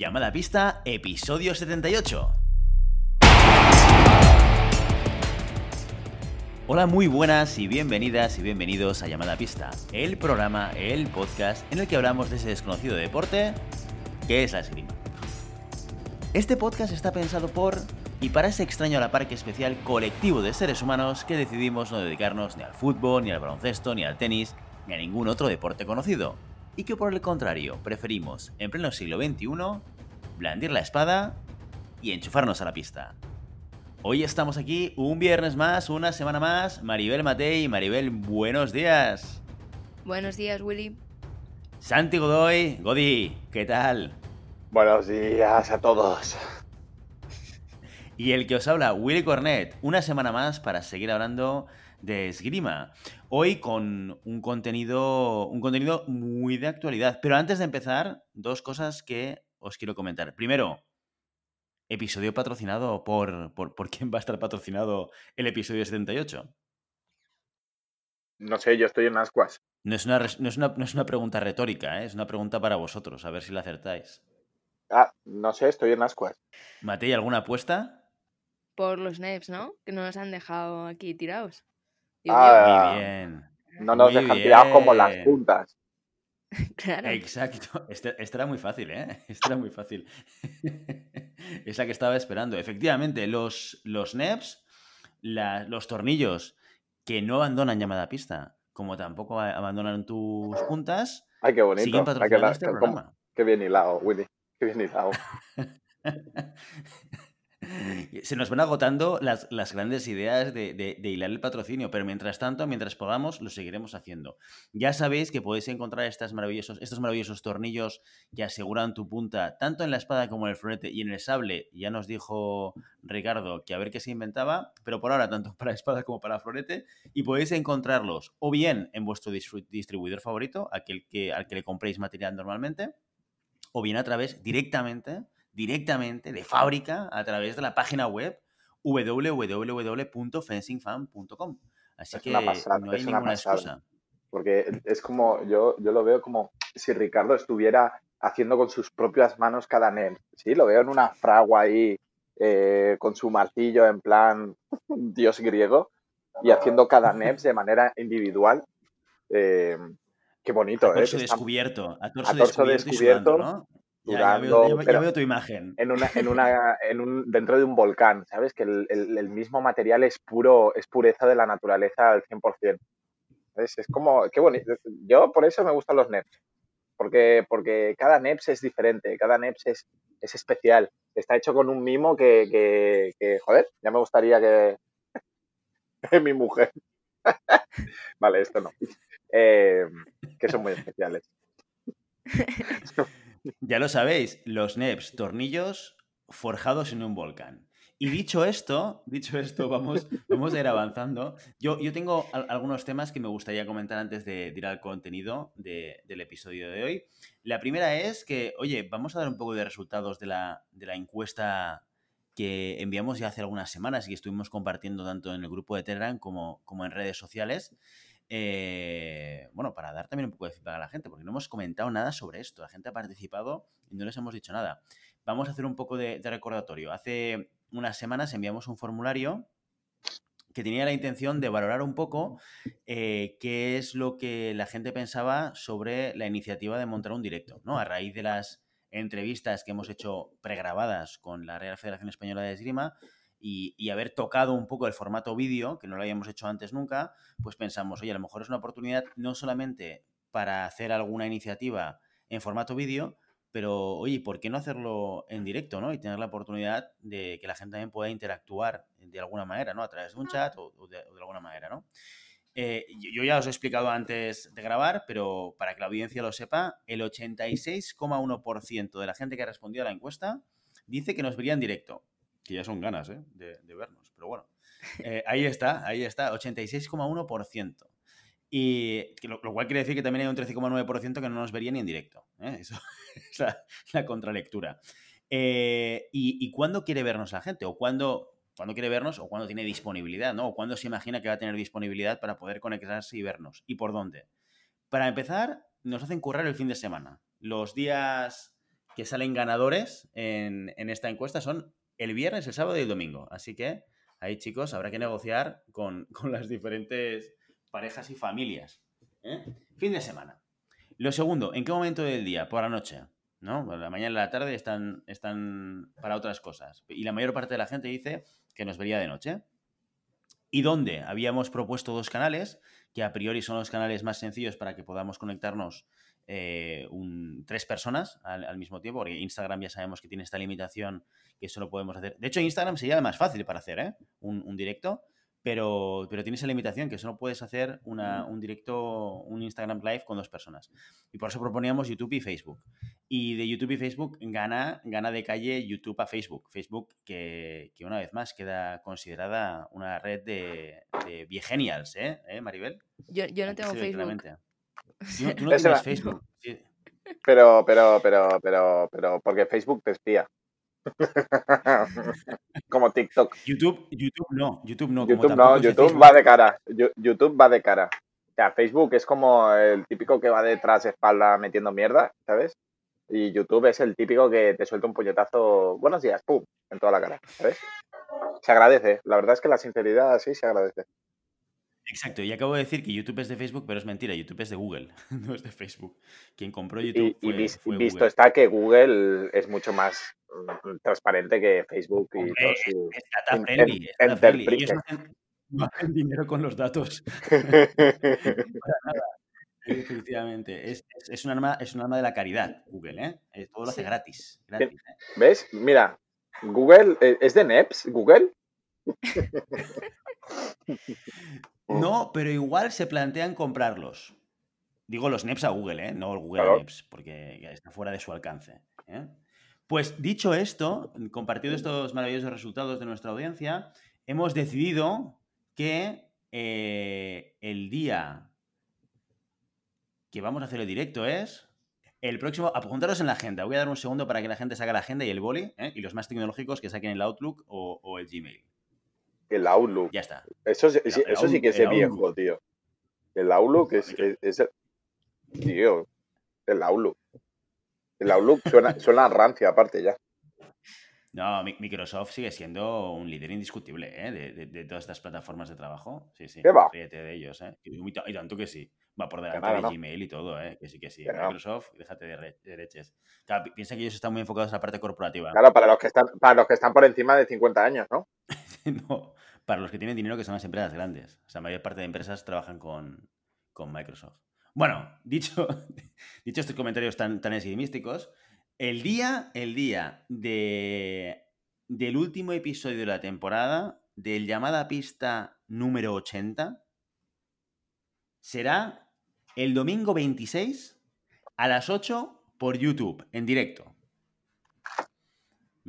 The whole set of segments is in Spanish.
Llamada pista, episodio 78. Hola, muy buenas y bienvenidas y bienvenidos a Llamada Pista, el programa, el podcast en el que hablamos de ese desconocido deporte que es la esgrima. Este podcast está pensado por y para ese extraño a la par que especial colectivo de seres humanos que decidimos no dedicarnos ni al fútbol, ni al baloncesto, ni al tenis, ni a ningún otro deporte conocido, y que por el contrario preferimos, en pleno siglo XXI, blandir la espada y enchufarnos a la pista. Hoy estamos aquí un viernes más, una semana más. Maribel Matei, Maribel, buenos días. Buenos días, Willy. Santi Godoy, Godi, ¿qué tal? Buenos días a todos. Y el que os habla, Willy Cornet, una semana más para seguir hablando de esgrima. Hoy con un contenido, un contenido muy de actualidad. Pero antes de empezar, dos cosas que os quiero comentar. Primero, episodio patrocinado por, por, por quién va a estar patrocinado el episodio 78. No sé, yo estoy en ascuas. No es una, no es una, no es una pregunta retórica, ¿eh? es una pregunta para vosotros, a ver si la acertáis. Ah, no sé, estoy en ascuas. Matei, ¿alguna apuesta? Por los NEPs, ¿no? Que no nos han dejado aquí tirados. Ah, Muy bien. No nos Muy dejan tirados como las puntas. claro. Exacto. Este, este era muy fácil, ¿eh? Este era muy fácil. es la que estaba esperando. Efectivamente, los, los NEPs, la- los tornillos que no abandonan llamada a pista, como tampoco abandonan tus puntas, Ay, qué bonito. siguen Ay, qué, patrocinando este programa. qué bien hilado, Willy. Qué bien hilado. Se nos van agotando las, las grandes ideas de, hilar el patrocinio, pero mientras tanto, mientras podamos, lo seguiremos haciendo. Ya sabéis que podéis encontrar maravillosos, estos maravillosos tornillos que aseguran tu punta, tanto en la espada como en el florete y en el sable. Ya nos dijo Ricardo que a ver qué se inventaba, pero por ahora, tanto para espada como para florete, y podéis encontrarlos o bien en vuestro distribuidor favorito, aquel que, al que le compréis material normalmente, o bien a través directamente, directamente de fábrica a través de la página web www.fencingfan.com. Así Es que pasada, no hay ninguna pasada. excusa. Porque es como, yo, yo lo veo como si Ricardo estuviera haciendo con sus propias manos cada NEM. Sí, lo veo en una fragua ahí eh, con su martillo en plan dios griego y haciendo cada NEPS de manera individual. Eh, qué bonito, A ¿eh? torso descubierto, a torso, a torso descubierto, y descubierto, sudando, ¿no? Ya- ya, durando, veo, ya veo- ya pero- veo tu imagen. en una, en una, en un, dentro de un volcán, ¿sabes? Que el, el- el mismo material es puro, es pureza de la naturaleza al 100%. ¿Sabes? Es como, qué bonito. Yo por eso me gustan los NEPs. Porque, porque cada NEPS es diferente, cada NEPS es, es especial. Está hecho con un mimo que, que, que, joder, ya me gustaría que, que mi mujer. vale, esto no. Eh, que son muy especiales. Ya lo sabéis, los NEPs, tornillos forjados en un volcán. Y dicho esto, dicho esto, vamos, vamos a ir avanzando. Yo, yo tengo al- algunos temas que me gustaría comentar antes de, ir al contenido de- del episodio de hoy. La primera es que, oye, vamos a dar un poco de resultados de la, de la encuesta que enviamos ya hace algunas semanas y que estuvimos compartiendo tanto en el grupo de Telegram como, como en redes sociales. Eh, bueno, para dar también un poco de feedback a la gente, porque no hemos comentado nada sobre esto. La gente ha participado y no les hemos dicho nada. Vamos a hacer un poco de, recordatorio. Hace unas semanas enviamos un formulario que tenía la intención de valorar un poco eh, qué es lo que la gente pensaba sobre la iniciativa de montar un directo, ¿no? A raíz de las entrevistas que hemos hecho pregrabadas con la Real Federación Española de Esgrima y, y haber tocado un poco el formato vídeo, que no lo habíamos hecho antes nunca, pues pensamos, oye, a lo mejor es una oportunidad no solamente para hacer alguna iniciativa en formato vídeo, pero oye, ¿por qué no hacerlo en directo, ¿no? Y tener la oportunidad de que la gente también pueda interactuar de alguna manera, ¿no? A través de un chat o, o de, o de alguna manera, ¿no? Eh, yo yo ya os he explicado antes de grabar, pero para que la audiencia lo sepa, el 86,1% de la gente que ha respondido a la encuesta dice que nos vería en directo. Que ya son ganas, ¿eh? De, vernos. Pero bueno, eh, ahí está, ahí está, 86,1%. Y lo, cual quiere decir que también hay un 13,9% que no nos vería ni en directo. ¿eh? Eso es la, la contralectura. Eh, y, ¿Y cuándo quiere vernos la gente? ¿O cuándo, cuándo quiere vernos? ¿O cuándo tiene disponibilidad? ¿no? ¿O cuándo se imagina que va a tener disponibilidad para poder conectarse y vernos? ¿Y por dónde? Para empezar, nos hacen currar el fin de semana. Los días que salen ganadores en esta encuesta son el viernes, el sábado y el domingo. Así que ahí, chicos, habrá que negociar con, con las diferentes parejas y familias. ¿eh? Fin de semana. Lo segundo, ¿en qué momento del día? Por la noche. ¿No? Por la mañana y la tarde están, están para otras cosas. Y la mayor parte de la gente dice que nos vería de noche. ¿Y dónde? Habíamos propuesto dos canales, que a priori son los canales más sencillos para que podamos conectarnos eh, un- tres personas al, al mismo tiempo, porque Instagram ya sabemos que tiene esta limitación que solo podemos hacer. De hecho, Instagram sería más fácil para hacer ¿eh? un, un directo, pero, pero tiene esa limitación que solo puedes hacer una- un directo, un Instagram Live con dos personas. Y por eso proponíamos YouTube y Facebook. Y de YouTube y Facebook gana, gana de calle YouTube a Facebook. Facebook que, que una vez más queda considerada una red de, de viegenials, ¿eh? ¿Eh, Maribel? Yo, yo no tengo Facebook. No, tú no Ese tienes va- Facebook. Sí. Pero, pero, pero, pero, pero, porque Facebook te espía. Como TikTok. YouTube, YouTube no, YouTube no. como YouTube tampoco no, de YouTube Facebook. va de cara. YouTube va de cara. O sea, Facebook es como el típico que va detrás espalda metiendo mierda, ¿sabes? Y YouTube es el típico que te suelta un puñetazo, buenos días, pum, en toda la cara, ¿sabes? Se agradece. La verdad es que la sinceridad sí se agradece. Exacto, y acabo de decir que YouTube es de Facebook, pero es mentira, YouTube es de Google, no es de Facebook. Quien compró Y, YouTube y fue, vis- fue visto Google. está que Google es mucho más mm, transparente que Facebook y todo su... Friendly, en- es data friendly. Ellos enterprise. no hacen, no hacen dinero con los datos. Para nada. Efectivamente, es, es- es un arma, es un arma de la caridad, Google, ¿eh? Eh, Todo lo hace gratis ¿eh? ¿Ves? Mira, Google, eh, ¿es de NEPS? ¿Google? No, pero igual se plantean comprarlos. Digo los NEPs a Google, ¿eh? No Google Claro. NEPs, porque está fuera de su alcance. ¿eh? Pues dicho esto, compartido estos maravillosos resultados de nuestra audiencia, hemos decidido que eh, el día que vamos a hacer el directo es el próximo. Apuntaros en la agenda. Voy a dar un segundo para que la gente saque la agenda y el boli, ¿eh? y los más tecnológicos que saquen el Outlook o, o el Gmail. El Outlook. Ya está. Eso, El- el eso sí que es de viejo, Outlook. tío. El Outlook es, es, es el... Tío, el Outlook. El Outlook suena, suena rancia aparte ya. No, Mi- Microsoft sigue siendo un líder indiscutible ¿eh? de, de- de todas estas plataformas de trabajo. Sí, sí. ¿Qué va? Ríete de ellos, ¿eh? Y, y ta- y tanto que sí. Va por delante nada, de ¿no? Gmail y todo, ¿eh? Que sí, que sí. Que no. Microsoft, déjate de, re- de leches. Claro, pi- piensa que ellos están muy enfocados en la parte corporativa. Claro, para los que están, para los que están por encima de 50 años, ¿no? no, para los que tienen dinero, que son las empresas grandes. O sea, la mayor parte de empresas trabajan con, con Microsoft. Bueno, dicho, dicho estos comentarios tan, tan esgrimísticos, el día, el día de, del último episodio de la temporada, del llamada pista número 80, será el domingo 26 a las 8 por YouTube, en directo.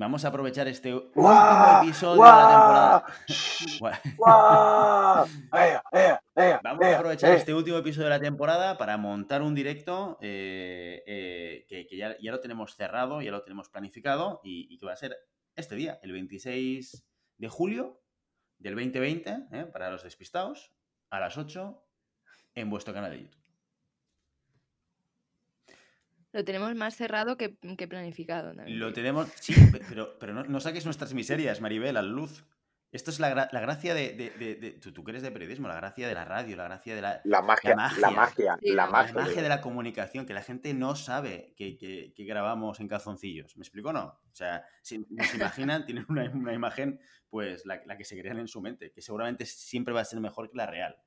Vamos a aprovechar este último ¡Guau! episodio de la temporada. ¡Guau! Gua- ¡Guau! ¡Ea, ea, ea, Vamos a aprovechar ea! este último episodio de la temporada para montar un directo eh, eh, que, que ya, ya lo tenemos cerrado, ya lo tenemos planificado y, y que va a ser este día, el 26 de julio del 2020, ¿eh? para los despistados, a las 8 en vuestro canal de YouTube. Lo tenemos más cerrado que, que planificado. también Lo tenemos, sí, pe- pero, pero no, no saques nuestras miserias, Maribel, a la luz. Esto es la, gra- la gracia de... de- de- de- tú, tú que eres de periodismo, la gracia de la radio, la gracia de la, La magia, magia. la magia, Sí, la la magia. la magia de la comunicación, que la gente no sabe que, que- que grabamos en calzoncillos. ¿Me explico o no? O sea, si nos imaginan, tienen una, una imagen, pues la, la que se crean en su mente, que seguramente siempre va a ser mejor que la real.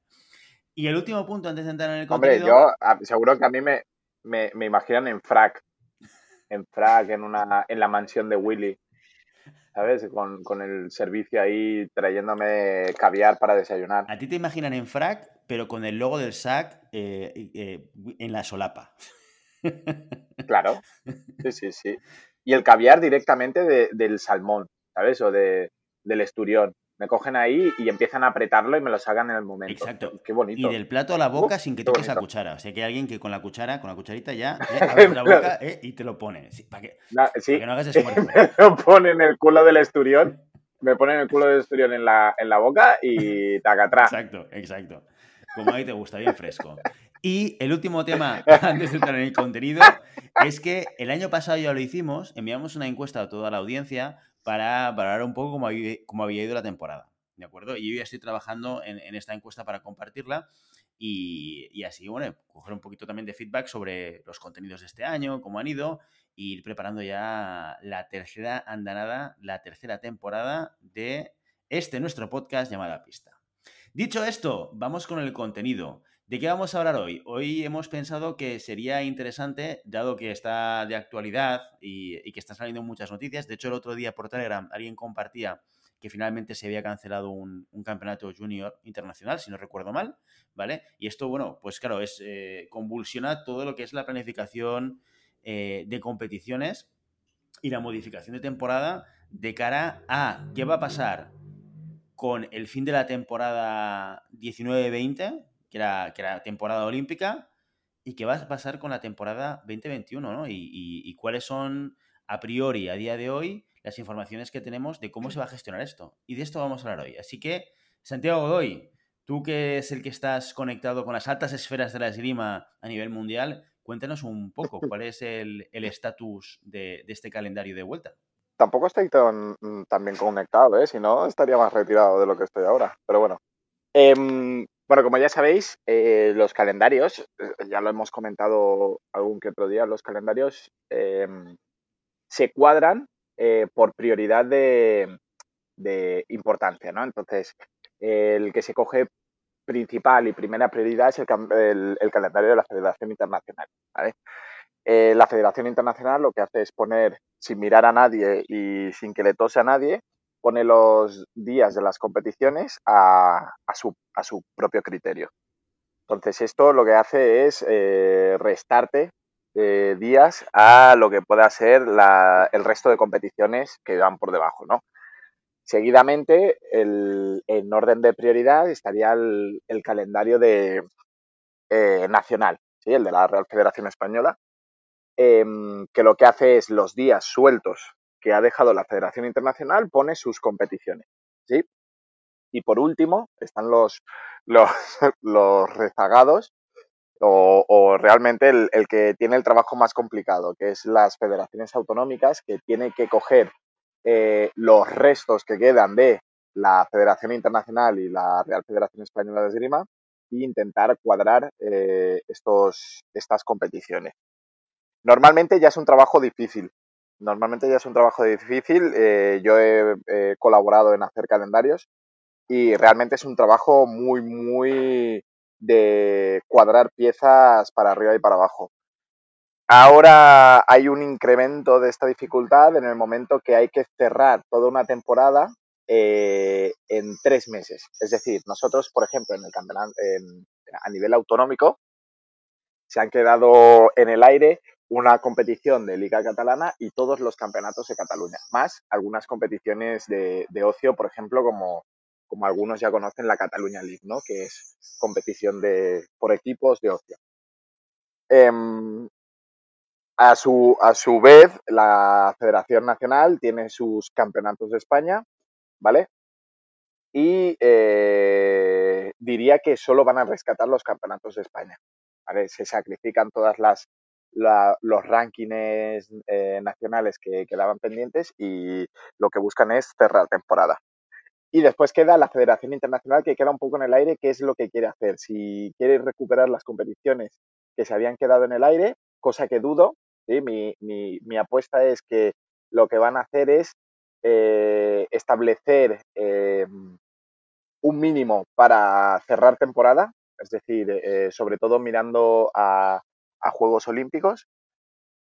Y el último punto, antes de entrar en el Hombre, contenido... yo a- seguro que a mí me, me, me imaginan en frac. En frac, en, una, en la mansión de Willy. ¿Sabes? Con, con el servicio ahí trayéndome caviar para desayunar. A ti te imaginan en frac, pero con el logo del SAC eh, eh, en la solapa. Claro. Sí, sí, sí. Y el caviar directamente de- del salmón, ¿sabes? O de, del esturión. Me cogen ahí y empiezan a apretarlo y me lo sacan en el momento. Exacto. Qué bonito. Y del plato a la boca Uf, sin que toques la cuchara. O sea, que hay alguien que con la cuchara, con la cucharita ya, eh, abres la boca eh, y te lo pone. Sí, para que, para no hagas esfuerzo. me ponen el culo del esturión. Me ponen el culo del esturión en la, en la boca y tacatrá. Exacto, exacto. como a ti te gusta, bien fresco. Y el último tema, antes de entrar en el contenido, es que el año pasado ya lo hicimos, enviamos una encuesta a toda la audiencia para valorar un poco cómo había, cómo ido la temporada. ¿De acuerdo? Y yo ya estoy trabajando en, esta encuesta para compartirla y, y, así, bueno, coger un poquito también de feedback sobre los contenidos de este año, cómo han ido, e ir preparando ya la tercera andanada, la tercera temporada de este nuestro podcast llamado Pista. Dicho esto, vamos con el contenido. ¿De qué vamos a hablar hoy? Hoy hemos pensado que sería interesante, dado que está de actualidad y, que están saliendo muchas noticias. De hecho, el otro día por Telegram alguien compartía que finalmente se había cancelado un, un campeonato junior internacional, si no recuerdo mal, ¿vale? Y esto, bueno, pues claro, es eh, convulsiona todo lo que es la planificación eh, de competiciones y la modificación de temporada de cara a qué va a pasar con el fin de la temporada 19-20, que era, que era temporada olímpica, y qué va a pasar con la temporada 2021, ¿no? Y, y, y, cuáles son, a priori, a día de hoy, las informaciones que tenemos de cómo se va a gestionar esto. Y de esto vamos a hablar hoy. Así que, Santiago Godoy, tú que es el que estás conectado con las altas esferas de la esgrima a nivel mundial, cuéntanos un poco cuál es el estatus de, de este calendario de vuelta tampoco estoy tan, tan bien conectado, ¿eh? si no estaría más retirado de lo que estoy ahora. Pero bueno. Eh, bueno, como ya sabéis, eh, los calendarios, eh, ya lo hemos comentado algún que otro día, los calendarios em, se cuadran eh, por prioridad de, de, importancia, ¿no? Entonces, el que se coge principal y primera prioridad es el, el, calendario de la Federación Internacional. Eh, la Federación Internacional lo que hace es poner, sin mirar a nadie y sin que le tose a nadie, pone los días de las competiciones a, su, propio criterio. Entonces, esto lo que hace es eh, restarte eh, días a lo que pueda ser el resto de competiciones que van por debajo, ¿no? Seguidamente, el, en orden de prioridad, estaría el, calendario de, eh, nacional, ¿sí? el de la Real Federación Española, eh, que lo que hace es los días sueltos que ha dejado la Federación Internacional, pone sus competiciones. ¿sí? Y por último, están los, los, rezagados o, realmente el, que tiene el trabajo más complicado, que es las federaciones autonómicas que tienen que coger eh, los restos que quedan de la Federación Internacional y la Real Federación Española de Esgrima e intentar cuadrar eh, estos, estas competiciones. Normalmente ya es un trabajo difícil. Normalmente ya es un trabajo difícil. Eh, yo he, colaborado en hacer calendarios y realmente es un trabajo muy, muy de cuadrar piezas para arriba y para abajo. Ahora hay un incremento de esta dificultad en el momento que hay que cerrar toda una temporada eh, en tres meses. Es decir, nosotros, por ejemplo, en el campeonato, a nivel autonómico, se han quedado en el aire una competición de Liga Catalana y todos los campeonatos de Cataluña, más algunas competiciones de, de ocio, por ejemplo, como, como, algunos ya conocen la Cataluña League, ¿no? que es competición de, por equipos de ocio. Eh, a, su, a su vez, la Federación Nacional tiene sus campeonatos de España, ¿vale? Y eh, diría que solo van a rescatar los campeonatos de España. Se sacrifican todas las la, los rankings eh, nacionales que quedaban pendientes y lo que buscan es cerrar temporada. Y después queda la Federación Internacional que queda un poco en el aire, qué es lo que quiere hacer. Si quiere recuperar las competiciones que se habían quedado en el aire, cosa que dudo, ¿sí? mi, mi, apuesta es que lo que van a hacer es eh, establecer eh, un mínimo para cerrar temporada, es decir, eh, sobre todo mirando a, a Juegos Olímpicos.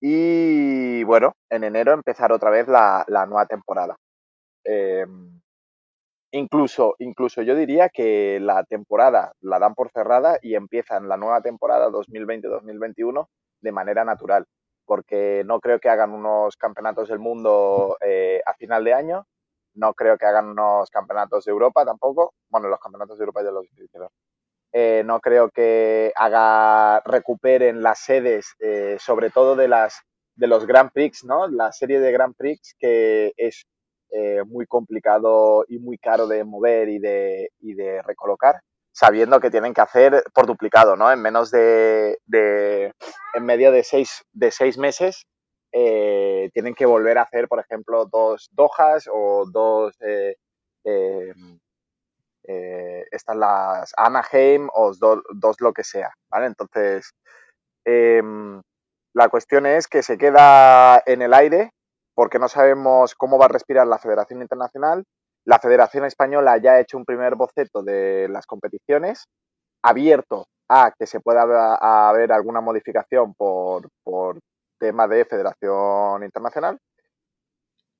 Y bueno, en enero empezar otra vez la, nueva temporada. Eh, incluso, incluso yo diría que la temporada la dan por cerrada y empiezan la nueva temporada 2020-2021 de manera natural, porque no creo que hagan unos campeonatos del mundo eh, a final de año, no creo que hagan unos campeonatos de Europa tampoco, bueno, los campeonatos de Europa ya los hicieron, no creo que haga recuperen las sedes, eh, sobre todo de las de los Grand Prix, ¿no? La serie de Grand Prix que es eh, muy complicado y muy caro de mover y de, y de recolocar. sabiendo que tienen que hacer por duplicado, ¿no? En menos de, de en medio de seis, de seis meses, eh, tienen que volver a hacer, por ejemplo, dos Dojas o dos, eh, estas las Anaheim o dos, dos, lo que sea, ¿vale? Entonces, em, la cuestión es que se queda en el aire porque no sabemos cómo va a respirar la Federación Internacional. La Federación Española ya ha hecho un primer boceto de las competiciones, abierto a que se pueda haber alguna modificación por, por tema de Federación Internacional.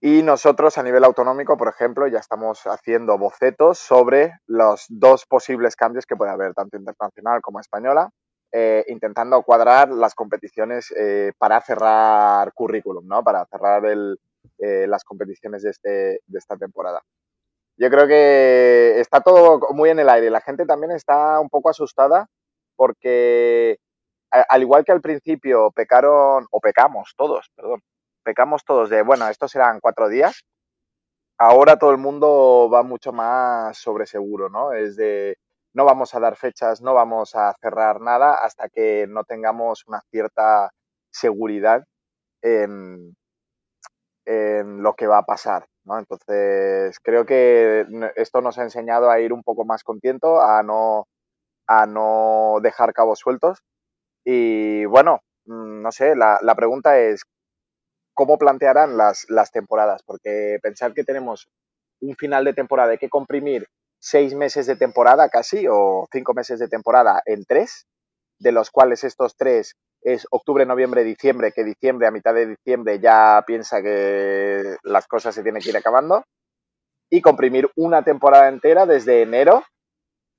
Y nosotros a nivel autonómico, por ejemplo, ya estamos haciendo bocetos sobre los dos posibles cambios que puede haber, tanto internacional como española, eh, intentando cuadrar las competiciones eh, para cerrar currículum, ¿no? Para cerrar el, eh, las competiciones de, este, de esta temporada. Yo creo que está todo muy en el aire. La gente también está un poco asustada porque, al igual que al principio pecaron, o pecamos todos, perdón, pecamos todos de, bueno, estos serán cuatro días, ahora todo el mundo va mucho más sobre seguro, ¿no? Es de, no vamos a dar fechas, no vamos a cerrar nada hasta que no tengamos una cierta seguridad en, lo que va a pasar. ¿no? Entonces, creo que esto nos ha enseñado a ir un poco más contento, a no, a no dejar cabos sueltos. Y bueno, mm, no sé, la, la pregunta es, ¿cómo plantearán las, temporadas? Porque pensar que tenemos un final de temporada, hay que comprimir seis meses de temporada casi, o cinco meses de temporada en tres, de los cuales estos tres es octubre, noviembre, diciembre, que diciembre, a mitad de diciembre ya piensa que las cosas se tienen que ir acabando, y comprimir una temporada entera desde enero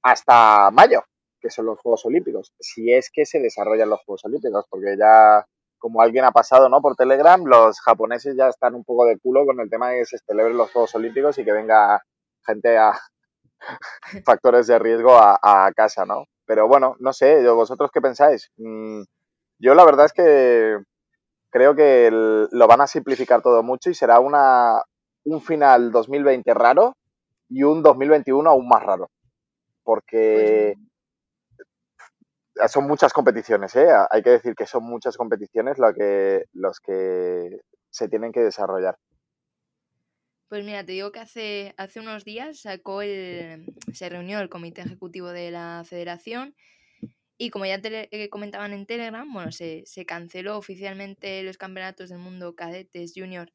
hasta mayo, que son los Juegos Olímpicos, si es que se desarrollan los Juegos Olímpicos, porque ya, como alguien ha pasado ¿no? por Telegram, los japoneses ya están un poco de culo con el tema de que se celebren los Juegos Olímpicos y que venga gente a, factores de riesgo a, casa, ¿no? Pero bueno, no sé, ¿vosotros qué pensáis? Mm, yo la verdad es que creo que lo van a simplificar todo mucho y será una, un final 2020 raro y un 2021 aún más raro. Porque son muchas competiciones, ¿eh? Hay que decir que son muchas competiciones lo que, los que se tienen que desarrollar. Pues mira, te digo que hace, hace unos días sacó el, se reunió el comité ejecutivo de la federación y como ya eh, comentaban en Telegram, bueno, se, se canceló oficialmente los campeonatos del mundo cadetes, junior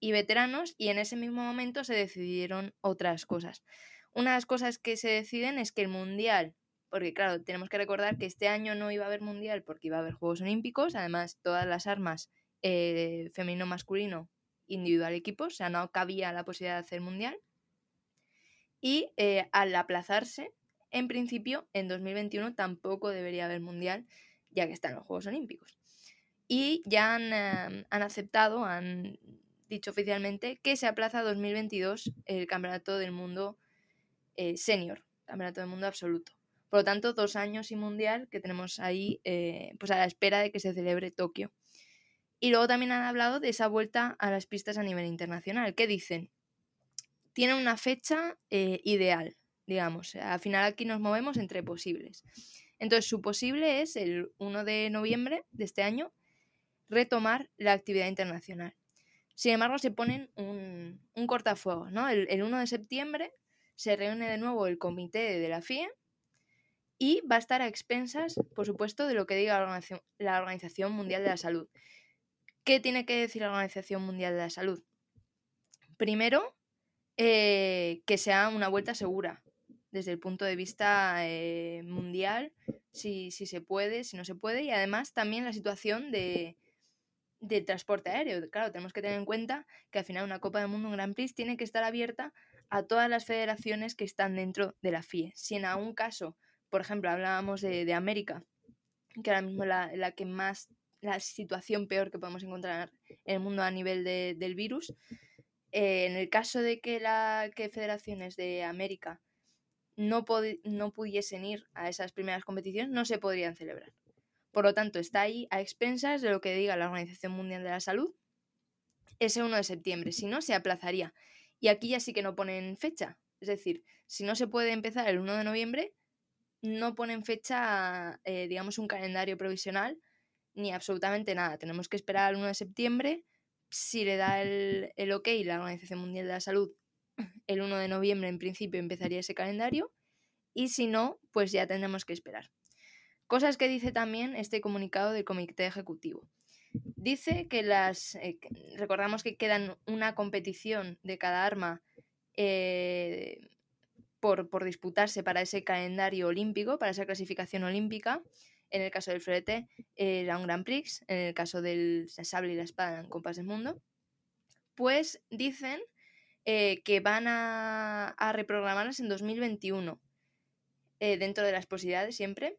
y veteranos y en ese mismo momento se decidieron otras cosas. Una de las cosas que se deciden es que el mundial, porque claro, tenemos que recordar que este año no iba a haber mundial porque iba a haber Juegos Olímpicos, además todas las armas eh, femenino-masculino individual equipo, o sea, no cabía la posibilidad de hacer mundial. Y eh, al aplazarse, en principio, en 2021 tampoco debería haber mundial, ya que están los Juegos Olímpicos. Y ya han, em, aceptado, han dicho oficialmente que se aplaza a 2022 el Campeonato del Mundo eh, Senior, Campeonato del Mundo Absoluto. Por lo tanto, dos años y mundial que tenemos ahí eh, pues a la espera de que se celebre Tokio. Y luego también han hablado de esa vuelta a las pistas a nivel internacional. ¿Qué dicen? Tienen una fecha eh, ideal, digamos. Al final aquí nos movemos entre posibles. Entonces, su posible es el 1 de noviembre de este año retomar la actividad internacional. Sin embargo, se ponen un, un cortafuegos, ¿no? El, el, 1 de septiembre se reúne de nuevo el comité de la FIE y va a estar a expensas, por supuesto, de lo que diga la Organización, Mundial de la Salud. ¿Qué tiene que decir la Organización Mundial de la Salud? Primero, eh, que sea una vuelta segura desde el punto de vista eh, mundial, si, se puede, si no se puede, y además también la situación de, del transporte aéreo. Claro, tenemos que tener en cuenta que al final una Copa del Mundo, un Grand Prix, tiene que estar abierta a todas las federaciones que están dentro de la FIE. Si en algún caso, por ejemplo, hablábamos de, América, que ahora mismo la, la que más la situación peor que podemos encontrar en el mundo a nivel del virus. Eh, en el caso de que, la, que federaciones de América no, no pudiesen ir a esas primeras competiciones, no se podrían celebrar. Por lo tanto, está ahí a expensas de lo que diga la Organización Mundial de la Salud ese 1 de septiembre. Si no, se aplazaría. Y aquí ya sí que no ponen fecha. Es decir, si no se puede empezar el 1 de noviembre, no ponen fecha, eh, digamos, un calendario provisional ni absolutamente nada. Tenemos que esperar al 1 de septiembre. Si le da el, el ok la Organización Mundial de la Salud, el 1 de noviembre en principio empezaría ese calendario y si no, pues ya tendremos que esperar. Cosas que dice también este comunicado del Comité Ejecutivo. Dice que las. Eh, recordamos que quedan una competición de cada arma eh, por, por, disputarse para ese calendario olímpico, para esa clasificación olímpica. En el caso del florete era un Grand Prix, en el caso del sable y la espada en Copas del Mundo. Pues dicen eh, que van a, a, reprogramarlas en 2021, dentro de las posibilidades siempre,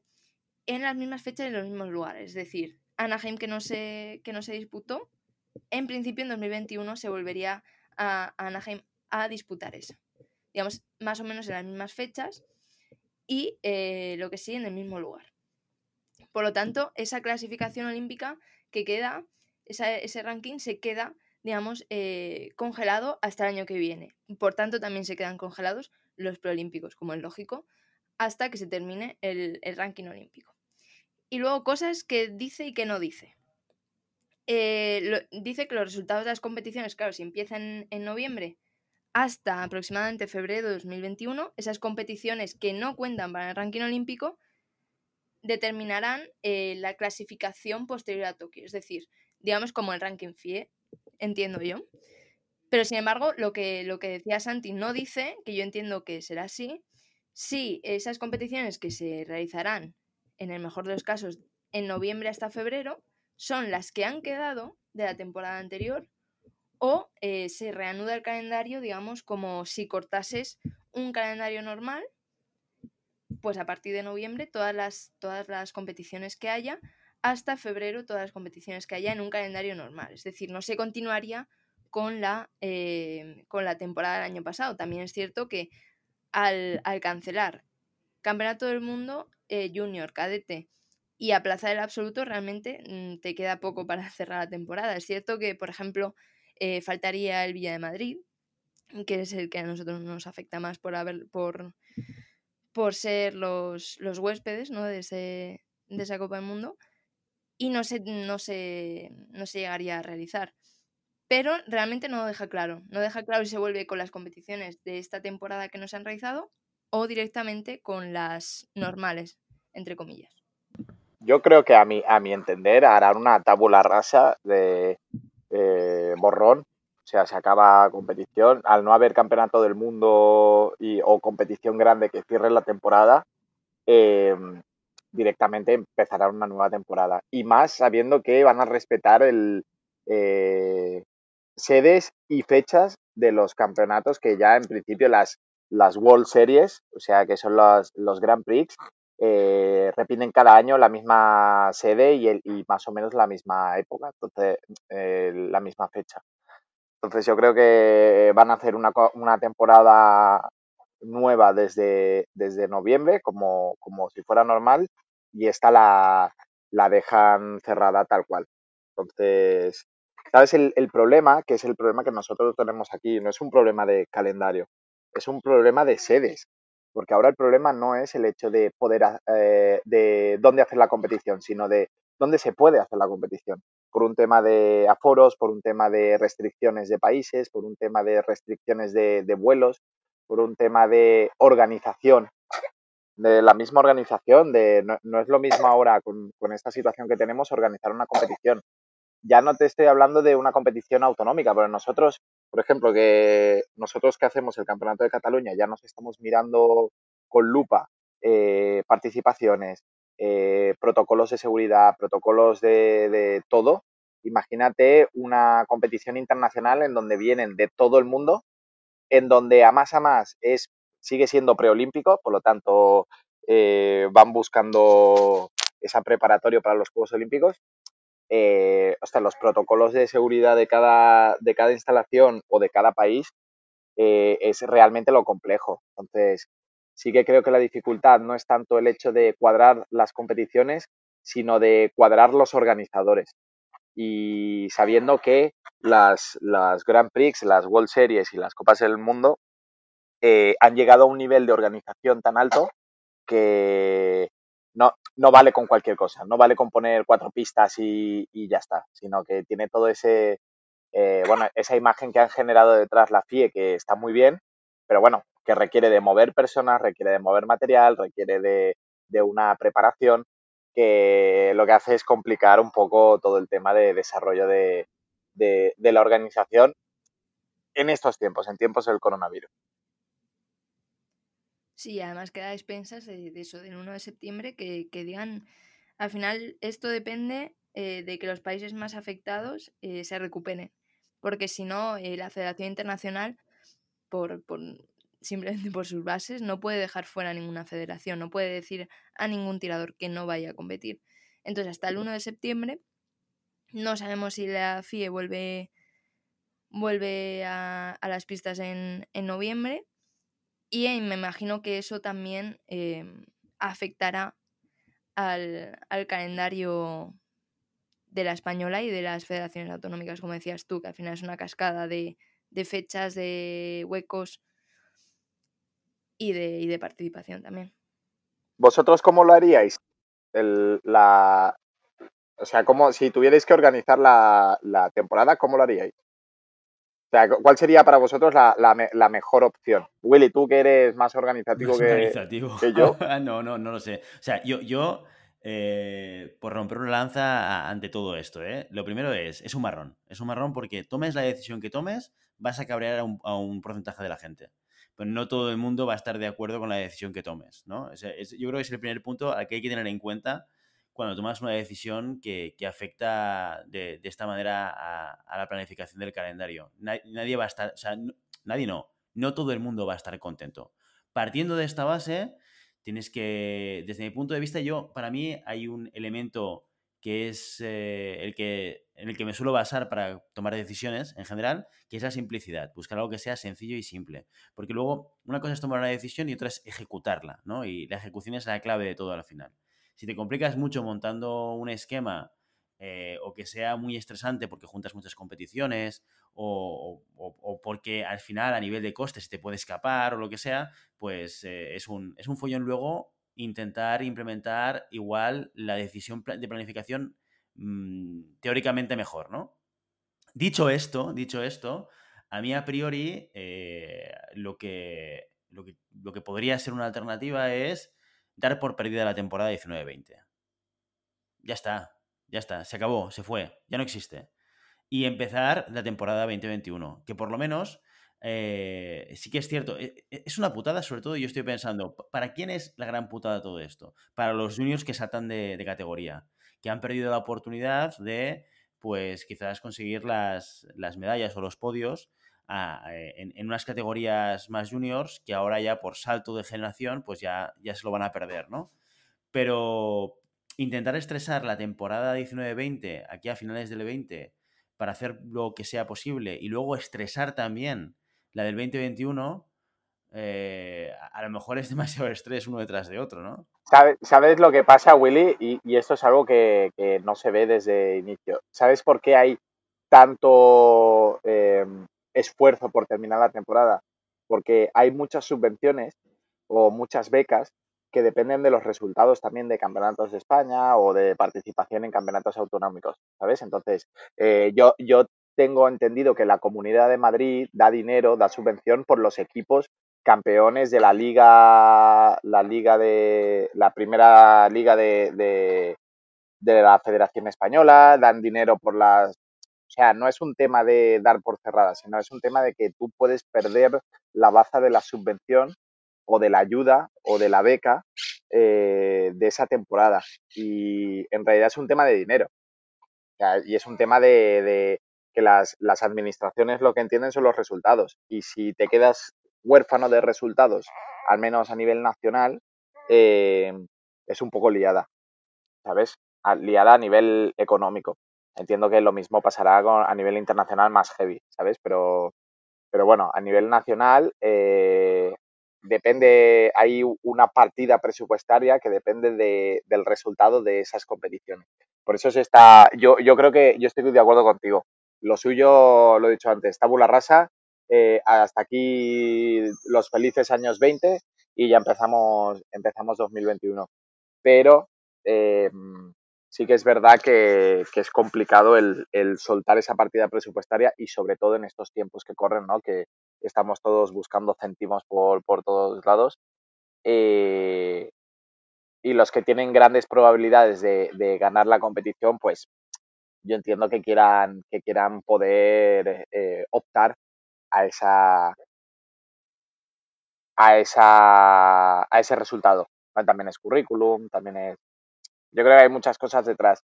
en las mismas fechas y en los mismos lugares. Es decir, Anaheim que no se, que no se disputó, en principio en 2021 se volvería a, Anaheim a disputar esa. Digamos, más o menos en las mismas fechas y eh, lo que sí en el mismo lugar. Por lo tanto, esa clasificación olímpica que queda, ese ranking se queda, digamos, eh, congelado hasta el año que viene. Por tanto, también se quedan congelados los preolímpicos, como es lógico, hasta que se termine el ranking olímpico y luego cosas que dice y que no dice. Eh, dice que los resultados de las competiciones, claro, si empiezan en noviembre hasta aproximadamente febrero de 2021, esas competiciones que no cuentan para el ranking olímpico determinarán eh, la clasificación posterior a Tokio, es decir, digamos como el ranking FIE, entiendo yo. Pero sin embargo, lo que, lo que decía Santi no dice, que yo entiendo que será así, si esas competiciones que se realizarán en el mejor de los casos, en noviembre hasta febrero, son las que han quedado de la temporada anterior o eh, se reanuda el calendario, digamos, como si cortases un calendario normal, pues a partir de noviembre todas las, todas las competiciones que haya, hasta febrero todas las competiciones que haya en un calendario normal. Es decir, no se continuaría con la, eh, con la temporada del año pasado. También es cierto que al, cancelar Campeonato del Mundo eh, junior, cadete y aplazar el absoluto, realmente mm, te queda poco para cerrar la temporada. Es cierto que, por ejemplo, eh, faltaría el Villa de Madrid, que es el que a nosotros nos afecta más por haber, por, por ser los, los huéspedes ¿no? de, ese, de esa Copa del Mundo, y no se, no, se, no se llegaría a realizar. Pero realmente no deja claro. No deja claro si se vuelve con las competiciones de esta temporada que no se han realizado o directamente con las normales, entre comillas. Yo creo que a mi, a mi entender harán una tabula rasa de eh, borrón, o sea, se acaba competición. Al no haber campeonato del mundo y, o competición grande que cierre la temporada, em, directamente empezarán una nueva temporada. Y más sabiendo que van a respetar el eh, sedes y fechas de los campeonatos que ya en principio las las World Series, o sea, que son los, los Grand Prix, eh, repiten cada año la misma sede y, el, y, más o menos la misma época, entonces, eh, la misma fecha. Entonces yo creo que van a hacer una, una temporada nueva desde, desde noviembre, como, como si fuera normal, y esta la, la dejan cerrada tal cual. Entonces, ¿sabes? El, el problema, que es el problema que nosotros tenemos aquí, no es un problema de calendario, es un problema de sedes, porque ahora el problema no es el hecho de poder, eh, de dónde hacer la competición, sino de dónde se puede hacer la competición. Por un tema de aforos, por un tema de restricciones de países, por un tema de restricciones de, vuelos, por un tema de organización, de la misma organización, de no, es lo mismo ahora con, con esta situación que tenemos organizar una competición ya no te estoy hablando de una competición autonómica, pero nosotros, por ejemplo, que nosotros que hacemos el Campeonato de Cataluña ya nos estamos mirando con lupa eh, participaciones, eh, protocolos de seguridad, protocolos de, todo. Imagínate una competición internacional en donde vienen de todo el mundo, en donde a más a más es, sigue siendo preolímpico, por lo tanto eh, van buscando esa preparatoria para los Juegos Olímpicos eh, los protocolos de seguridad de cada, de cada instalación o de cada país eh, es realmente lo complejo. Entonces, sí que creo que la dificultad no es tanto el hecho de cuadrar las competiciones, sino de cuadrar los organizadores. Y sabiendo que las, las Grand Prix, las World Series y las Copas del Mundo eh, han llegado a un nivel de organización tan alto que no, no vale con cualquier cosa, no vale con poner cuatro pistas y, ya está, sino que tiene todo ese, eh, bueno, esa imagen que han generado detrás la FIE que está muy bien, pero bueno, que requiere de mover personas, requiere de mover material, requiere de, una preparación que lo que hace es complicar un poco todo el tema de desarrollo de, de la organización en estos tiempos, en tiempos del coronavirus. Sí, además queda a expensas de, eso, del 1 de septiembre, que, digan, al final esto depende eh, de que los países más afectados eh, se recuperen, porque si no, eh, la Federación Internacional, por, por, simplemente por sus bases, no puede dejar fuera ninguna federación, no puede decir a ningún tirador que no vaya a competir. Entonces, hasta el 1 de septiembre, no sabemos si la FIE vuelve, vuelve a, las pistas en, en noviembre y me imagino que eso también em, afectará al, calendario de la española y de las federaciones autonómicas, como decías tú, que al final es una cascada de, fechas, de huecos y de, de, participación también. ¿Vosotros cómo lo haríais? la, o sea, si tuvierais que organizar la, la temporada, ¿cómo lo haríais? Sea, ¿cuál sería para vosotros la, mejor opción? Willy, tú que eres más organizativo, que, yo. no, no, no lo sé. O sea, yo, yo eh, por romper una lanza ante todo esto, ¿eh? lo primero es, es un marrón. Es un marrón porque tomes la decisión que tomes, vas a cabrear a un, porcentaje de la gente. Pero no todo el mundo va a estar de acuerdo con la decisión que tomes, ¿no? yo creo que es el primer punto al que hay que tener en cuenta cuando tomas una decisión que, afecta de, esta manera a, la planificación del calendario. Nadie, va a estar, o sea, nadie no, no todo el mundo va a estar contento. Partiendo de esta base, tienes que, desde mi punto de vista, yo, para mí hay un elemento que es eh, el que, en el que me suelo basar para tomar decisiones en general, que es la simplicidad, buscar algo que sea sencillo y simple. Porque luego una cosa es tomar una decisión y otra es ejecutarla, ¿no? Y la ejecución es la clave de todo al final. Si te complicas mucho montando un esquema eh, o que sea muy estresante porque juntas muchas competiciones o, porque al final a nivel de costes te puede escapar o lo que sea, pues eh, es, un, es un follón luego intentar implementar igual la decisión de planificación mm, teóricamente mejor, ¿no? Dicho esto, dicho esto, a mí a priori eh, lo, que, lo, que, lo que podría ser una alternativa es dar por perdida la temporada 19-20. Ya está, ya está, se acabó, se fue, ya no existe. Y empezar la temporada 2021, que por lo menos eh, sí que es cierto, e, e, es una putada, sobre todo yo estoy pensando, ¿para quién es la gran putada todo esto? Para los juniors que saltan de, categoría, que han perdido la oportunidad de, pues quizás conseguir las, las medallas o los podios eh, en, unas categorías más juniors que ahora ya por salto de generación pues ya, ya se lo van a perder, ¿no? Pero intentar estresar la temporada 19-20 aquí a finales del 20 para hacer lo que sea posible y luego estresar también la del 2021, eh, a lo mejor es demasiado estrés uno detrás de otro, ¿no? ¿Sabes, lo que pasa, Willy? Y, esto es algo que, no se ve desde inicio. ¿Sabes por qué hay tanto eh, esfuerzo por terminar la temporada, porque hay muchas subvenciones o muchas becas que dependen de los resultados también de campeonatos de España o de participación en campeonatos autonómicos, ¿sabes? Entonces, eh, yo, yo tengo entendido que la Comunidad de Madrid da dinero, da subvención por los equipos campeones de la liga, la liga de, la primera liga de, de, la Federación Española, dan dinero por las sea, no es un tema de dar por cerrada, sino es un tema de que tú puedes perder la baza de la subvención o de la ayuda o de la beca eh, de esa temporada. Y en realidad es un tema de dinero. y es un tema de, que las, administraciones lo que entienden son los resultados. Y si te quedas huérfano de resultados, al menos a nivel nacional, eh, es un poco liada, ¿sabes? Liada a nivel económico. Entiendo que lo mismo pasará a nivel internacional más heavy, ¿sabes? Pero, pero bueno, a nivel nacional eh, depende, hay una partida presupuestaria que depende de, del resultado de esas competiciones. Por eso se está, yo, yo creo que yo estoy de acuerdo contigo. Lo suyo, lo he dicho antes, tabula rasa, eh, hasta aquí los felices años 20 y ya empezamos, empezamos 2021. Pero eh, sí que es verdad que, es complicado el, soltar esa partida presupuestaria y sobre todo en estos tiempos que corren, ¿no? que estamos todos buscando céntimos por, todos lados. Eh, y los que tienen grandes probabilidades de, ganar la competición, pues yo entiendo que quieran, que quieran poder eh, optar a esa a esa a ese resultado. También es currículum, también es yo creo que hay muchas cosas detrás.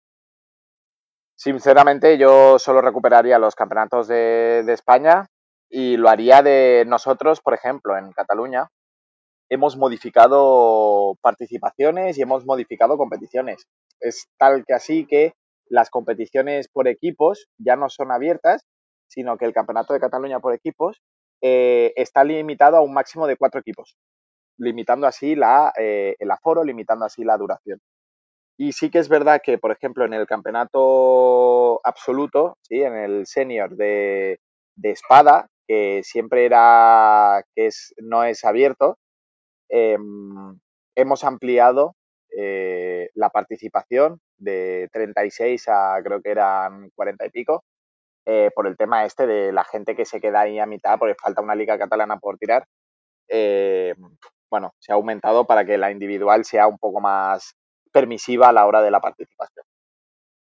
Sinceramente, yo solo recuperaría los campeonatos de, España y lo haría de nosotros, por ejemplo, en Cataluña. Hemos modificado participaciones y hemos modificado competiciones. Es tal que así que las competiciones por equipos ya no son abiertas, sino que el campeonato de Cataluña por equipos eh, está limitado a un máximo de cuatro equipos, limitando así la, eh, el aforo, limitando así la duración. Y sí que es verdad que, por ejemplo, en el campeonato absoluto, ¿sí? en el senior de, espada, que siempre era, que es, no es abierto, em, hemos ampliado eh, la participación de 36 a creo que eran 40 y pico, eh, por el tema este de la gente que se queda ahí a mitad porque falta una liga catalana por tirar. Eh, bueno, se ha aumentado para que la individual sea un poco más permisiva a la hora de la participación.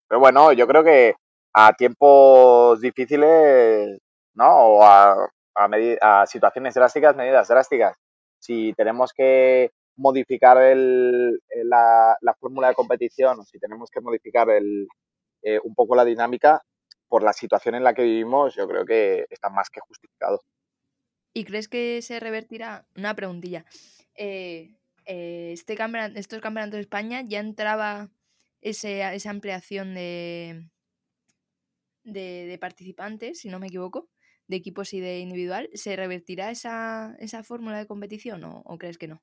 Pero bueno, yo creo que a tiempos difíciles, ¿no? O a, a, situaciones drásticas, medidas drásticas. Si tenemos que modificar el, la, fórmula de competición o si tenemos que modificar el, eh, un poco la dinámica, por la situación en la que vivimos, yo creo que está más que justificado. ¿Y crees que se revertirá? Una preguntilla. Eh, eh, este estos campeonatos de España ya entraba esa ampliación de, de, participantes, si no me equivoco, de equipos y de individual. ¿Se revertirá esa, fórmula de competición o, crees que no?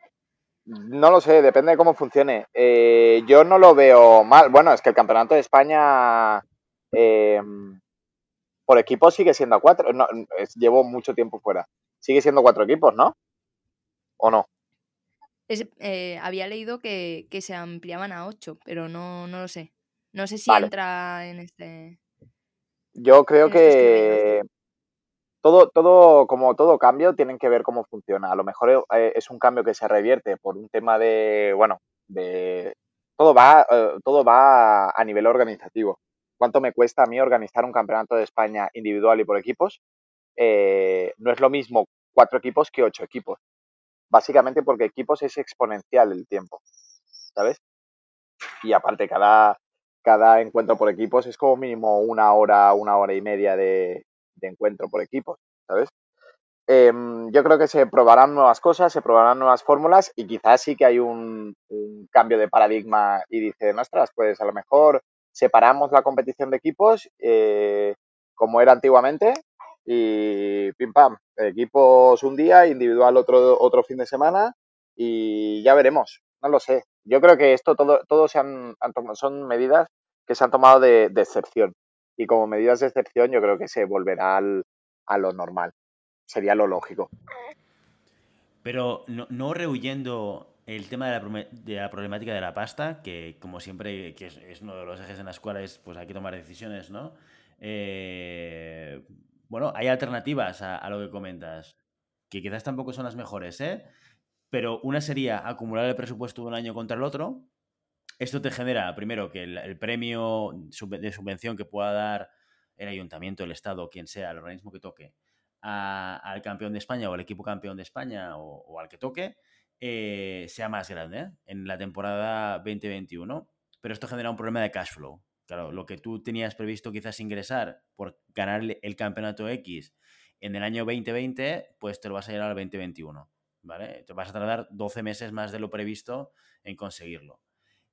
No lo sé, depende de cómo funcione. Eh, yo no lo veo mal. Bueno, es que el campeonato de España em, por equipos sigue siendo cuatro. No, llevo mucho tiempo fuera. Sigue siendo cuatro equipos, ¿no? ¿O no? Eh, había leído que, se ampliaban a 8, pero no, no lo sé. No sé si entra en este. Yo creo que todo, todo, como todo cambio, tienen que ver cómo funciona. A lo mejor eh, es un cambio que se revierte por un tema de, bueno, de todo va, eh, todo va a nivel organizativo. ¿Cuánto me cuesta a mí organizar un campeonato de España individual y por equipos? no es lo mismo cuatro equipos que ocho equipos básicamente porque equipos es exponencial el tiempo, ¿sabes? Y aparte, cada, cada encuentro por equipos es como mínimo una hora, una hora y media de, encuentro por equipos, ¿sabes? Em, yo creo que se probarán nuevas cosas, se probarán nuevas fórmulas y quizás sí que hay un, cambio de paradigma y dice, ostras, pues a lo mejor separamos la competición de equipos eh, como era antiguamente y pim pam, equipos un día, individual otro, otro fin de semana y ya veremos, no lo sé. Yo creo que esto todo, todo se han, son medidas que se han tomado de, excepción y como medidas de excepción yo creo que se volverá a lo normal, sería lo lógico. Pero no, no rehuyendo el tema de la, de la, problemática de la pasta, que como siempre que es, uno de los ejes en las cuales pues, hay que tomar decisiones, ¿no? Eh, bueno, hay alternativas a, lo que comentas, que quizás tampoco son las mejores, ¿eh? Pero una sería acumular el presupuesto de un año contra el otro. Esto te genera, primero, que el, premio de subvención que pueda dar el ayuntamiento, el Estado, quien sea, el organismo que toque, al campeón de España o al equipo campeón de España o, al que toque, eh, sea más grande ¿eh? en la temporada 2021. Pero esto genera un problema de cash flow. Claro, lo que tú tenías previsto quizás ingresar por ganar el campeonato X en el año 2020, pues te lo vas a llevar al 2021, ¿vale? Te vas a tardar 12 meses más de lo previsto en conseguirlo.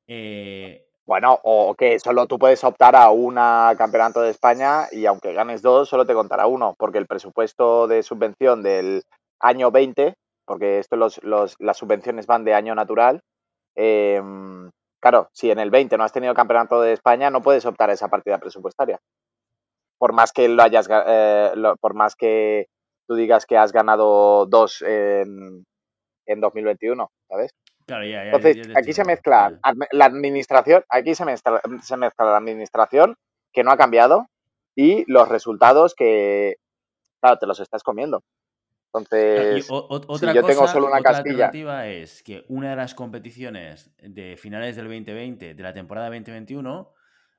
Eh, bueno, o que solo tú puedes optar a un campeonato de España y aunque ganes dos, solo te contará uno, porque el presupuesto de subvención del año 20, porque esto los, las subvenciones van de año natural, eh, Claro, si en el 20 no has tenido campeonato de España, no puedes optar a esa partida presupuestaria. Por más que lo hayas, eh, por más que tú digas que has ganado dos en, en 2021, ¿sabes? Claro, ya, ya, Entonces, ya aquí se mezcla la administración, aquí se mezcla, se mezcla la administración que no ha cambiado y los resultados que, claro, te los estás comiendo. Entonces, o- o- si otra yo tengo cosa, solo una otra Castilla, alternativa es que una de las competiciones de finales del 2020, de la temporada 2021,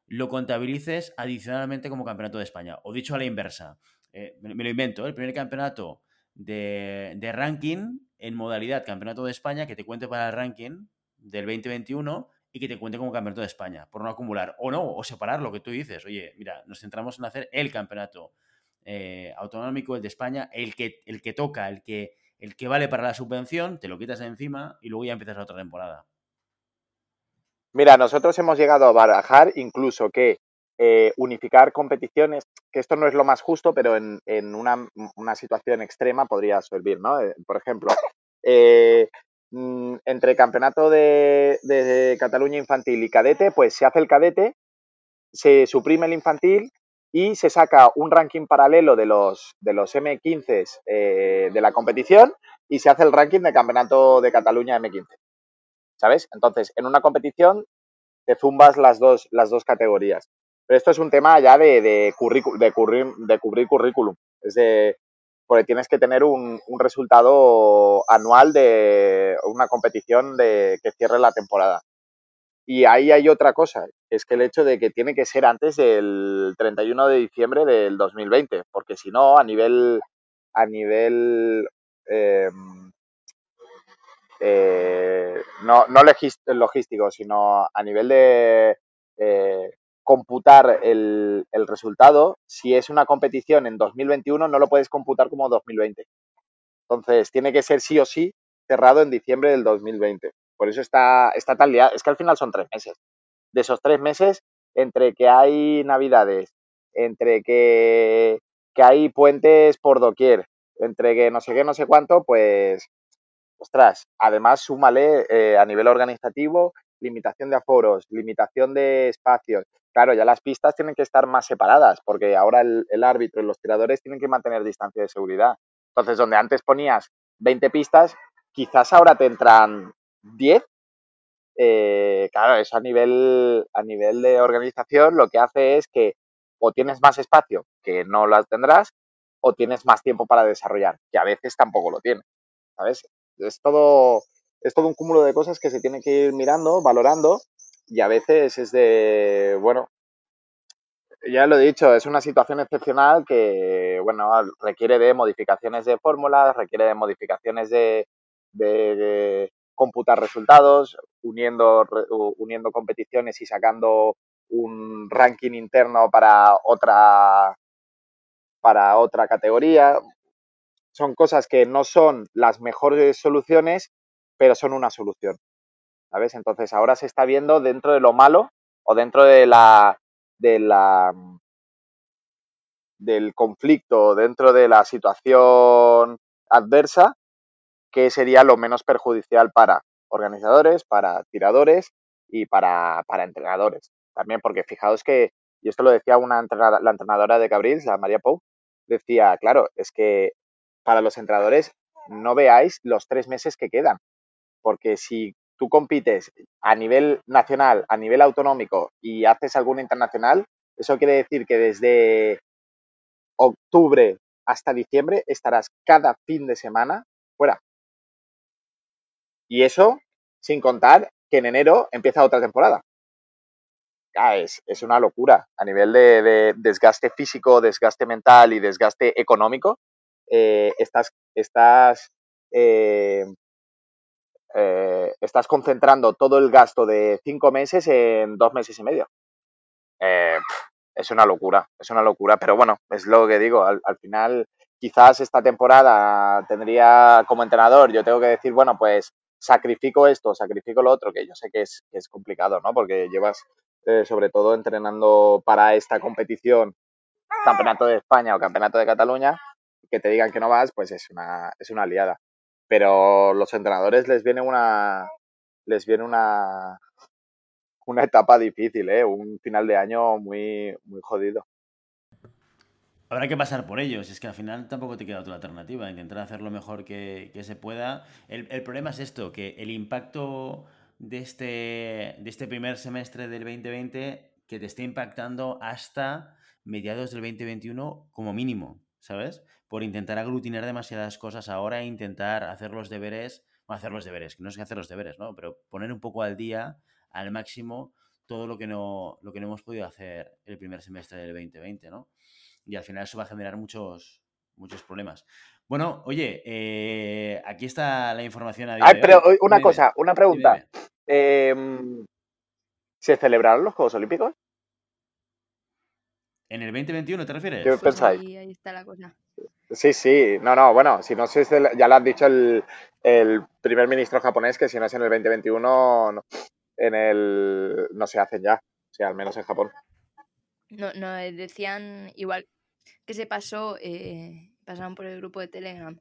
lo contabilices adicionalmente como campeonato de España. O dicho a la inversa, eh, me, me lo invento, ¿eh? el primer campeonato de, de ranking en modalidad campeonato de España que te cuente para el ranking del 2021 y que te cuente como campeonato de España, por no acumular. O no, o separar lo que tú dices. Oye, mira, nos centramos en hacer el campeonato eh, autonómico, el de España, el que, el que toca, el que, el que vale para la subvención, te lo quitas encima y luego ya empiezas la otra temporada. Mira, nosotros hemos llegado a barajar incluso que eh, unificar competiciones, que esto no es lo más justo, pero en, en una, una situación extrema podría servir, ¿no? Eh, por ejemplo, mm, entre campeonato de, de Cataluña infantil y cadete, pues se hace el cadete, se suprime el infantil y se saca un ranking paralelo de los, de los M15 eh, de la competición y se hace el ranking de campeonato de Cataluña M15. ¿Sabes? Entonces, en una competición te zumbas las dos, las dos categorías. Pero esto es un tema ya de, de, curricu- de, de cubrir currículum. Es de, porque tienes que tener un, un resultado anual de una competición de, que cierre la temporada. Y ahí hay otra cosa, es que el hecho de que tiene que ser antes del 31 de diciembre del 2020, porque si no, a nivel, a nivel eh, eh, no, no logístico, sino a nivel de eh, computar el, el resultado, si es una competición en 2021, no lo puedes computar como 2020. Entonces, tiene que ser sí o sí cerrado en diciembre del 2020. Por eso está, está tan. Es que al final son tres meses. De esos tres meses, entre que hay navidades, entre que, que hay puentes por doquier, entre que no sé qué, no sé cuánto, pues, ostras, además súmale eh, a nivel organizativo, limitación de aforos, limitación de espacios. Claro, ya las pistas tienen que estar más separadas, porque ahora el, el árbitro y los tiradores tienen que mantener distancia de seguridad. Entonces, donde antes ponías 20 pistas, quizás ahora te entran 10. Eh, claro, eso a nivel, a nivel de organización lo que hace es que o tienes más espacio, que no lo tendrás, o tienes más tiempo para desarrollar, que a veces tampoco lo tienes. ¿Sabes? Es todo, es todo un cúmulo de cosas que se tienen que ir mirando, valorando, y a veces es de, bueno, ya lo he dicho, es una situación excepcional que, bueno, requiere de modificaciones de fórmulas, requiere de modificaciones de, de, de computar resultados, uniendo, uniendo competiciones y sacando un ranking interno para otra, para otra categoría. Son cosas que no son las mejores soluciones, pero son una solución. ¿Sabes? Entonces ahora se está viendo dentro de lo malo o dentro de la, de la del conflicto, dentro de la situación adversa, que sería lo menos perjudicial para organizadores, para tiradores y para, para entrenadores. También porque fijaos que, y esto lo decía una entrenada- la entrenadora de Cabrils, la María Pou, decía, claro, es que para los entrenadores no veáis los tres meses que quedan, porque si tú compites a nivel nacional, a nivel autonómico y haces algún internacional, eso quiere decir que desde octubre hasta diciembre estarás cada fin de semana. Y eso sin contar que en enero empieza otra temporada. Es, es una locura. A nivel de, de desgaste físico, desgaste mental y desgaste económico, eh, estás, estás, eh, eh, estás concentrando todo el gasto de cinco meses en dos meses y medio. Es una locura, es una locura, pero bueno, es lo que digo, al, al, final quizás esta temporada tendría como entrenador, yo tengo que decir, bueno, pues sacrifico esto, sacrifico lo otro, que yo sé que es, que es complicado, ¿no? Porque llevas eh, sobre todo entrenando para esta competición, campeonato de España o campeonato de Cataluña, que te digan que no vas, pues es una, es una liada. Pero los entrenadores les viene una, les viene una, una etapa difícil, ¿eh? un final de año muy, muy jodido. Habrá que pasar por ellos, es que al final tampoco te queda otra alternativa, intentar hacer lo mejor que, se pueda. El, problema es esto, que el impacto de este, este primer semestre del 2020 que te esté impactando hasta mediados del 2021 como mínimo, ¿sabes? Por intentar aglutinar demasiadas cosas ahora e intentar hacer los deberes, o hacer los deberes, que no es que hacer los deberes, ¿no? Pero poner un poco al día, al máximo, todo lo que no, lo que no hemos podido hacer el primer semestre del 2020, ¿no? Y al final eso va a generar muchos, muchos problemas. Bueno, oye, eh, aquí está la información. A Ay, pero una cosa, una pregunta. Em, ¿Se celebraron los Juegos Olímpicos? ¿En el 2021 te refieres? ¿Qué pensáis? Ahí, ahí, está la cosa. Sí, sí, no, no, bueno, si no sé, ya lo ha dicho el, el, primer ministro japonés que si no es en el 2021, no, en el, no se hacen ya, o sea, al menos en Japón. No, no, eh, decían igual, que se pasó, eh, pasaron por el grupo de Telegram,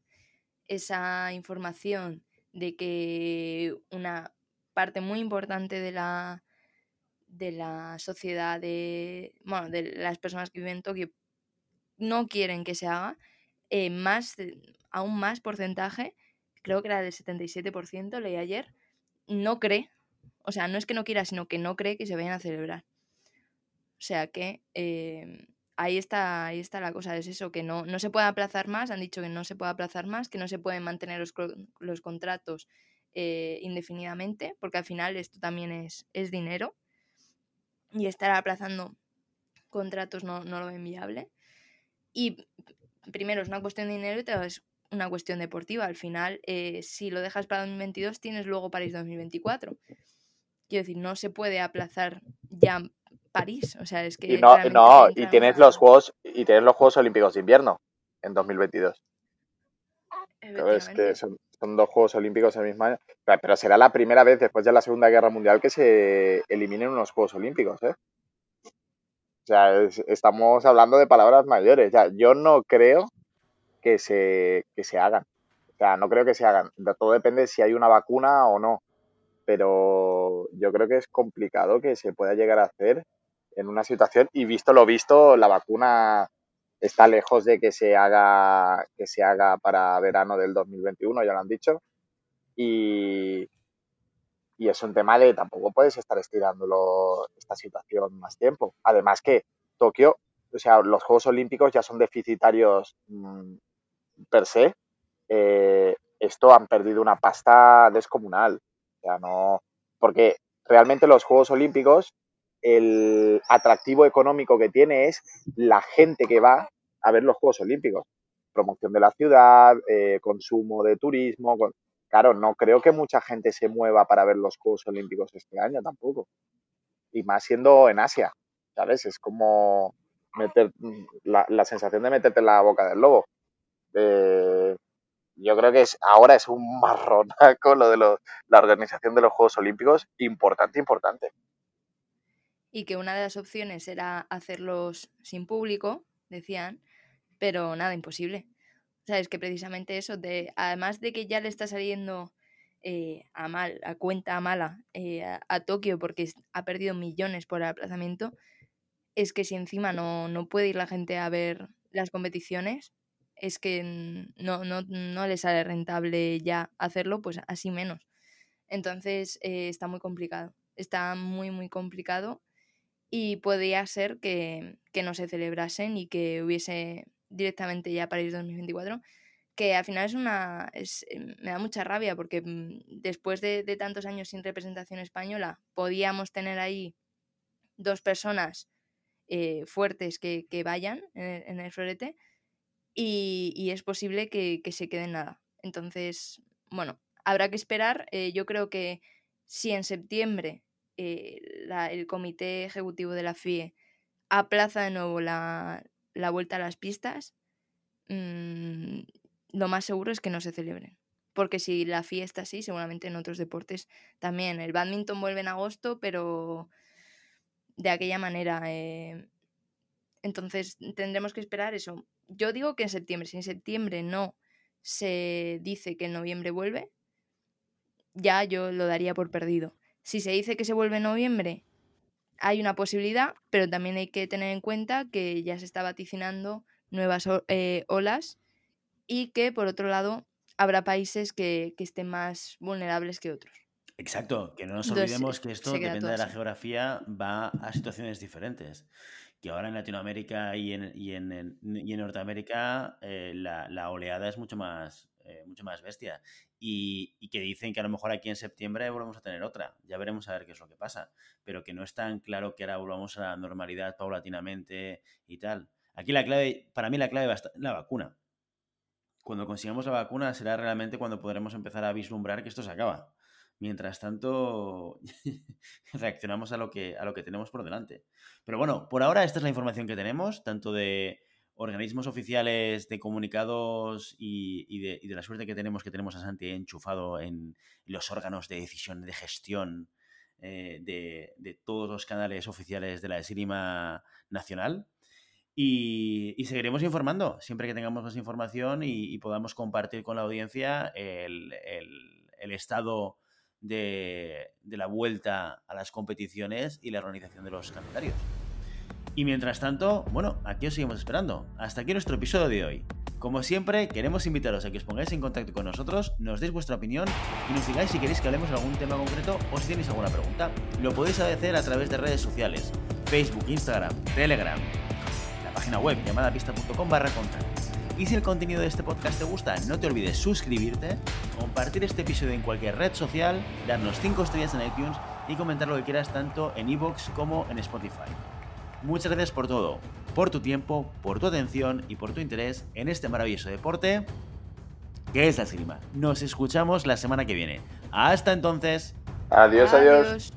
esa información de que una parte muy importante de la de la sociedad de bueno de las personas que viven en Tokio no quieren que se haga eh, más aún más porcentaje creo que era del 77% leí ayer no cree o sea no es que no quiera sino que no cree que se vayan a celebrar. O sea que eh, ahí está, ahí está la cosa, es eso, que no, no se puede aplazar más, han dicho que no se puede aplazar más, que no se pueden mantener los, los contratos eh, indefinidamente, porque al final esto también es, es dinero y estar aplazando contratos no, no, lo ven viable. Y primero es una cuestión de dinero y otra es una cuestión deportiva. Al final, eh, si lo dejas para 2022, tienes luego París 2024. Quiero decir, no se puede aplazar ya París. O sea, es que. Y no, no y tienes los Juegos y tienes los Juegos Olímpicos de Invierno en 2022. Es que son, dos Juegos Olímpicos el mismo año. Pero será la primera vez después de la Segunda Guerra Mundial que se eliminen unos Juegos Olímpicos, ¿eh? O sea, estamos hablando de palabras mayores. O yo no creo que se, que se hagan. O sea, no creo que se hagan. Todo depende de si hay una vacuna o no. Pero yo creo que es complicado que se pueda llegar a hacer en una situación y visto lo visto, la vacuna está lejos de que se haga que se haga para verano del 2021, ya lo han dicho. Y, y es un tema de tampoco puedes estar estirándolo esta situación más tiempo. Además que Tokio, o sea, los Juegos Olímpicos ya son deficitarios mm, per se. Eh, esto han perdido una pasta descomunal. O sea, no. Porque realmente los Juegos Olímpicos el atractivo económico que tiene es la gente que va a ver los Juegos Olímpicos. Promoción de la ciudad, eh, consumo de turismo. Claro, no creo que mucha gente se mueva para ver los Juegos Olímpicos este año tampoco. Y más siendo en Asia, ¿sabes? Es como meter la, sensación de meterte en la boca del lobo. Eh, yo creo que ahora es un marronaco lo de la organización de los Juegos Olímpicos, importante, importante y que una de las opciones era hacerlos sin público, decían, pero nada, imposible. O sea, es que precisamente eso, de, además de que ya le está saliendo eh, a mal, a cuenta mala eh, a, Tokio porque ha perdido millones por el aplazamiento, es que si encima no, no puede ir la gente a ver las competiciones, es que no, no, no le sale rentable ya hacerlo, pues así menos. Entonces eh, está muy complicado, está muy, muy complicado y podría ser que, no se celebrasen y que hubiese directamente ya París 2024, que al final es una... Es, eh, me da mucha rabia porque mm, después de, tantos años sin representación española podíamos tener ahí dos personas eh, fuertes que, vayan en el, florete y, es posible que, se queden nada. Entonces, bueno, habrá que esperar. Eh, yo creo que si en septiembre eh, el comité ejecutivo de la FIE aplaza de nuevo la, vuelta a las pistas, mm, lo más seguro es que no se celebren. Porque si la FIE está así, seguramente en otros deportes también. El badminton vuelve en agosto, pero de aquella manera. Eh, entonces tendremos que esperar eso. Yo digo que en septiembre. Si en septiembre no se dice que en noviembre vuelve, ya yo lo daría por perdido. Si se dice que se vuelve en noviembre, hay una posibilidad, pero también hay que tener en cuenta que ya se está vaticinando nuevas eh, olas y que por otro lado habrá países que, estén más vulnerables que otros. Exacto, que no nos olvidemos que esto, depende de la geografía, va a situaciones diferentes. Que ahora en Latinoamérica y en, y en, y en Norteamérica eh, la, la, oleada es mucho más, eh, mucho más bestia. Y, que dicen que a lo mejor aquí en septiembre volvemos a tener otra. Ya veremos a ver qué es lo que pasa. Pero que no es tan claro que ahora volvamos a la normalidad paulatinamente y tal. Aquí la clave, para mí la clave va la vacuna. Cuando consigamos la vacuna será realmente cuando podremos empezar a vislumbrar que esto se acaba. Mientras tanto, reaccionamos a lo, que, a lo que tenemos por delante. Pero bueno, por ahora esta es la información que tenemos, tanto de organismos oficiales de comunicados y, de, la suerte que tenemos que tenemos a Santi enchufado en los órganos de decisión, de gestión eh, de, todos los canales oficiales de la Esgrima Nacional. Y, seguiremos informando siempre que tengamos más información y, podamos compartir con la audiencia el, estado de, la vuelta a las competiciones y la organización de los calendarios. Y mientras tanto, bueno, aquí os seguimos esperando. Hasta aquí nuestro episodio de hoy. Como siempre, queremos invitaros a que os pongáis en contacto con nosotros, nos deis vuestra opinión y nos digáis si queréis que hablemos de algún tema concreto o si tenéis alguna pregunta. Lo podéis hacer a través de redes sociales, Facebook, Instagram, Telegram, página web llamada pista.com barra contacto. Y si el contenido de este podcast te gusta, no te olvides suscribirte, compartir este episodio en cualquier red social, darnos 5 estrellas en iTunes y comentar lo que quieras tanto en iVoox como en Spotify. Muchas gracias por todo, por tu tiempo, por tu atención y por tu interés en este maravilloso deporte que es la esgrima. Nos escuchamos la semana que viene. Hasta entonces. adiós. adiós.